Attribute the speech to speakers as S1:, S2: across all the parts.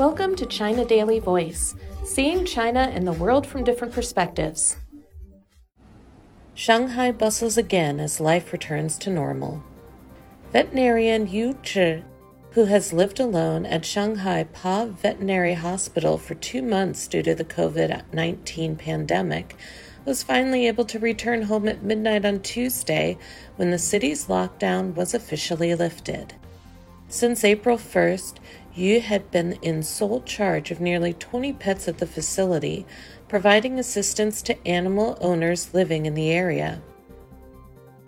S1: Welcome to China Daily Voice, seeing China and the world from different perspectives.
S2: Shanghai bustles again as life returns to normal. Veterinarian Yu Zhe, who has lived alone at Shanghai PAW Veterinary Hospital for two months due to the COVID 19 pandemic, was finally able to return home at midnight on Tuesday when the city's lockdown was officially lifted. Since April 1st, Yu had been in sole charge of nearly 20 pets at the facility, providing assistance to animal owners living in the area.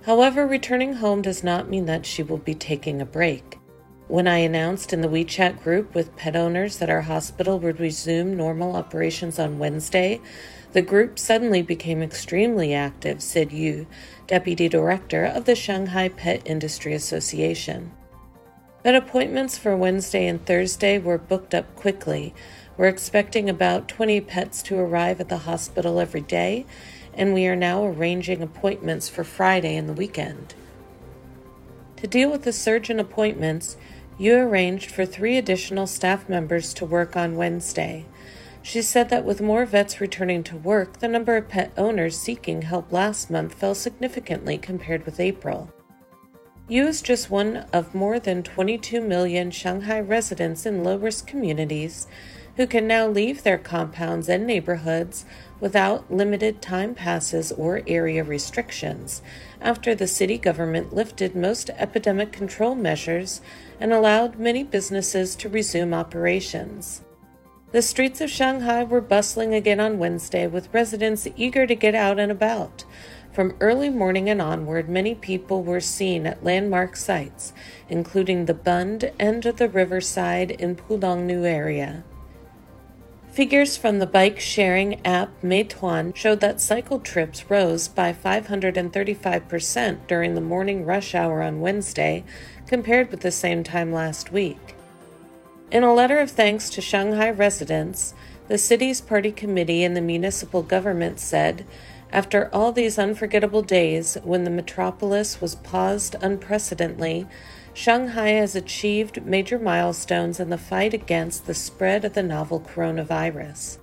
S2: However, returning home does not mean that she will be taking a break. When I announced in the WeChat group with pet owners that our hospital would resume normal operations on Wednesday, the group suddenly became extremely active, said Yu, deputy director of the Shanghai Pet Industry Association. But appointments for Wednesday and Thursday were booked up quickly. We're expecting about 20 pets to arrive at the hospital every day, and we are now arranging appointments for Friday and the weekend. To deal with the surge in appointments, Yu arranged for three additional staff members to work on Wednesday. She said that with more vets returning to work, the number of pet owners seeking help last month fell significantly compared with April. Yu is just one of more than 22 million Shanghai residents in low risk communities who can now leave their compounds and neighborhoods without limited time passes or area restrictions after the city government lifted most epidemic control measures and allowed many businesses to resume operations. The streets of Shanghai were bustling again on Wednesday with residents eager to get out and about. From early morning and onward, many people were seen at landmark sites, including the Bund and the riverside in Pulongnu area. Figures from the bike sharing app Meituan showed that cycle trips rose by 535% during the morning rush hour on Wednesday compared with the same time last week. In a letter of thanks to Shanghai residents, the city's party committee and the municipal government said, after all these unforgettable days when the metropolis was paused unprecedentedly, Shanghai has achieved major milestones in the fight against the spread of the novel coronavirus.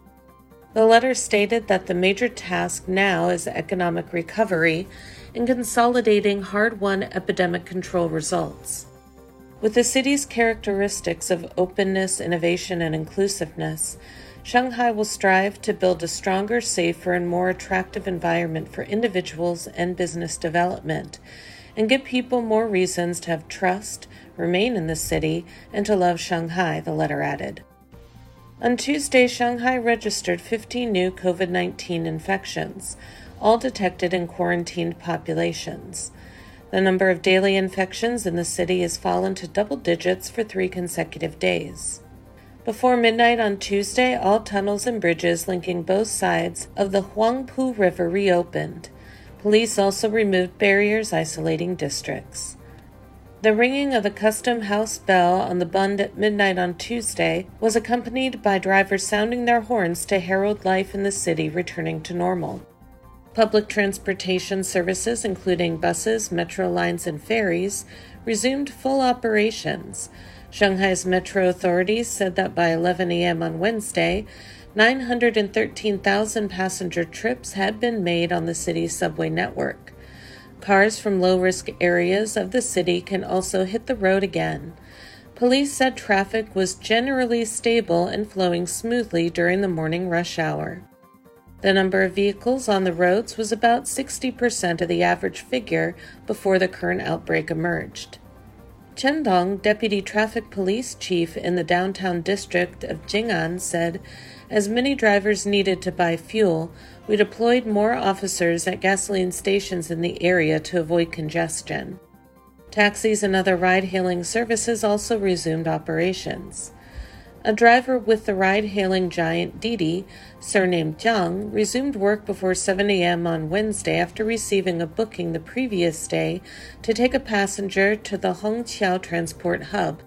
S2: The letter stated that the major task now is economic recovery and consolidating hard won epidemic control results. With the city's characteristics of openness, innovation, and inclusiveness, Shanghai will strive to build a stronger, safer, and more attractive environment for individuals and business development and give people more reasons to have trust, remain in the city, and to love Shanghai, the letter added. On Tuesday, Shanghai registered 15 new COVID 19 infections, all detected in quarantined populations. The number of daily infections in the city has fallen to double digits for three consecutive days. Before midnight on Tuesday, all tunnels and bridges linking both sides of the Huangpu River reopened. Police also removed barriers isolating districts. The ringing of the custom house bell on the Bund at midnight on Tuesday was accompanied by drivers sounding their horns to herald life in the city returning to normal. Public transportation services, including buses, metro lines, and ferries, resumed full operations. Shanghai's metro authorities said that by 11 a.m. on Wednesday, 913,000 passenger trips had been made on the city's subway network. Cars from low risk areas of the city can also hit the road again. Police said traffic was generally stable and flowing smoothly during the morning rush hour. The number of vehicles on the roads was about 60% of the average figure before the current outbreak emerged. Chen Dong, deputy traffic police chief in the downtown district of Jing'an, said as many drivers needed to buy fuel, we deployed more officers at gasoline stations in the area to avoid congestion. Taxis and other ride hailing services also resumed operations. A driver with the ride hailing giant Didi, surnamed Jiang, resumed work before 7 a.m. on Wednesday after receiving a booking the previous day to take a passenger to the Hongqiao Transport Hub.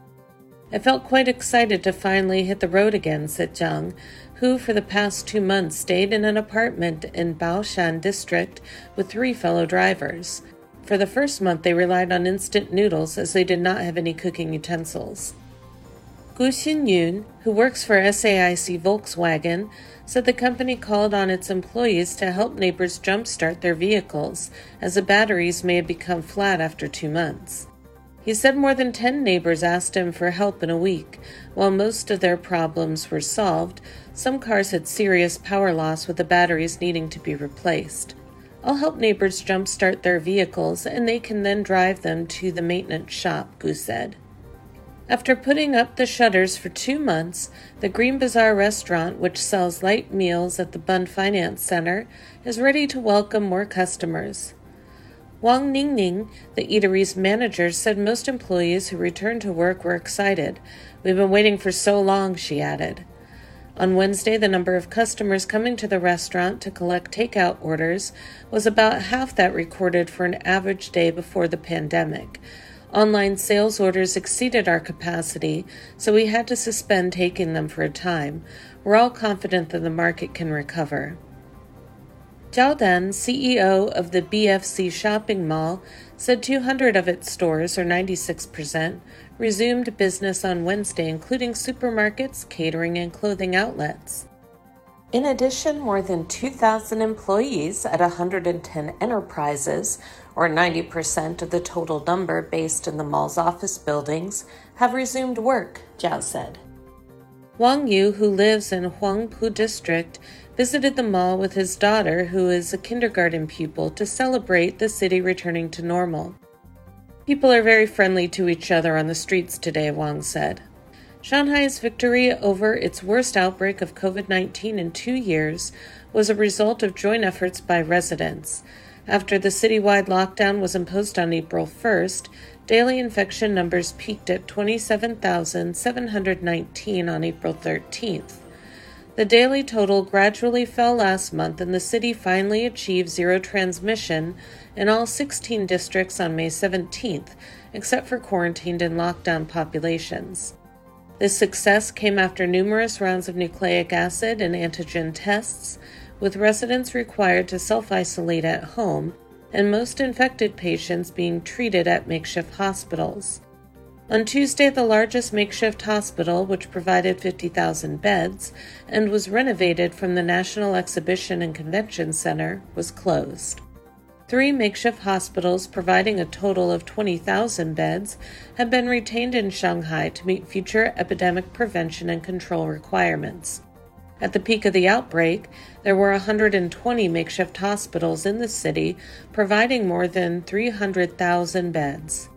S2: I felt quite excited to finally hit the road again, said Jiang, who for the past two months stayed in an apartment in Baoshan district with three fellow drivers. For the first month, they relied on instant noodles as they did not have any cooking utensils. Gu Xinyun, who works for SAIC Volkswagen, said the company called on its employees to help neighbors jumpstart their vehicles, as the batteries may have become flat after two months. He said more than 10 neighbors asked him for help in a week. While most of their problems were solved, some cars had serious power loss with the batteries needing to be replaced. I'll help neighbors jumpstart their vehicles and they can then drive them to the maintenance shop, Gu said. After putting up the shutters for two months, the Green Bazaar restaurant, which sells light meals at the Bund Finance Center, is ready to welcome more customers. Wang Ningning, the eatery's manager, said most employees who returned to work were excited. We've been waiting for so long, she added. On Wednesday, the number of customers coming to the restaurant to collect takeout orders was about half that recorded for an average day before the pandemic. Online sales orders exceeded our capacity, so we had to suspend taking them for a time. We're all confident that the market can recover. Zhao Dan, CEO of the BFC shopping mall, said 200 of its stores, or 96%, resumed business on Wednesday, including supermarkets, catering, and clothing outlets. In addition, more than 2,000 employees at 110 enterprises, or 90% of the total number based in the mall's office buildings, have resumed work, Zhao said. Wang Yu, who lives in Huangpu District, visited the mall with his daughter, who is a kindergarten pupil, to celebrate the city returning to normal. People are very friendly to each other on the streets today, Wang said. Shanghai's victory over its worst outbreak of COVID 19 in two years was a result of joint efforts by residents. After the citywide lockdown was imposed on April 1st, daily infection numbers peaked at 27,719 on April 13th. The daily total gradually fell last month, and the city finally achieved zero transmission in all 16 districts on May 17th, except for quarantined and lockdown populations. This success came after numerous rounds of nucleic acid and antigen tests, with residents required to self isolate at home and most infected patients being treated at makeshift hospitals. On Tuesday, the largest makeshift hospital, which provided 50,000 beds and was renovated from the National Exhibition and Convention Center, was closed. Three makeshift hospitals, providing a total of 20,000 beds, have been retained in Shanghai to meet future epidemic prevention and control requirements. At the peak of the outbreak, there were 120 makeshift hospitals in the city, providing more than 300,000 beds.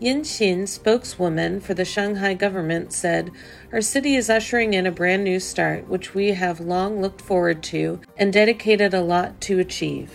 S2: Yin Xin, spokeswoman for the Shanghai government, said, Our city is ushering in a brand new start, which we have long looked forward to and dedicated a lot to achieve.